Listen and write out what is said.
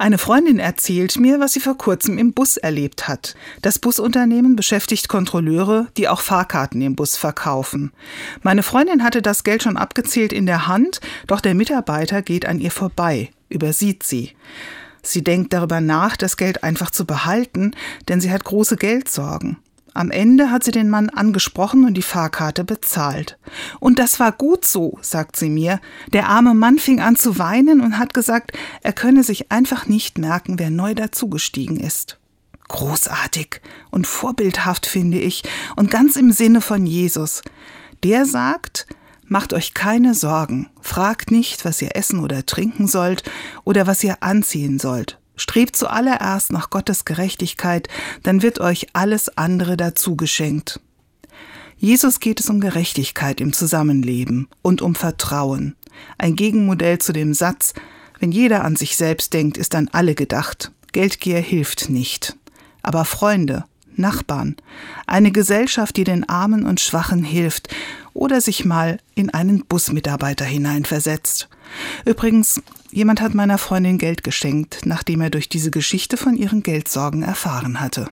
Eine Freundin erzählt mir, was sie vor kurzem im Bus erlebt hat. Das Busunternehmen beschäftigt Kontrolleure, die auch Fahrkarten im Bus verkaufen. Meine Freundin hatte das Geld schon abgezählt in der Hand, doch der Mitarbeiter geht an ihr vorbei, übersieht sie. Sie denkt darüber nach, das Geld einfach zu behalten, denn sie hat große Geldsorgen. Am Ende hat sie den Mann angesprochen und die Fahrkarte bezahlt. Und das war gut so, sagt sie mir. Der arme Mann fing an zu weinen und hat gesagt, er könne sich einfach nicht merken, wer neu dazugestiegen ist. Großartig und vorbildhaft finde ich und ganz im Sinne von Jesus. Der sagt, Macht euch keine Sorgen, fragt nicht, was ihr essen oder trinken sollt oder was ihr anziehen sollt. Strebt zuallererst nach Gottes Gerechtigkeit, dann wird euch alles andere dazu geschenkt. Jesus geht es um Gerechtigkeit im Zusammenleben und um Vertrauen. Ein Gegenmodell zu dem Satz, wenn jeder an sich selbst denkt, ist an alle gedacht. Geldgier hilft nicht. Aber Freunde, Nachbarn, eine Gesellschaft, die den Armen und Schwachen hilft oder sich mal in einen Busmitarbeiter hineinversetzt. Übrigens, jemand hat meiner Freundin Geld geschenkt, nachdem er durch diese Geschichte von ihren Geldsorgen erfahren hatte.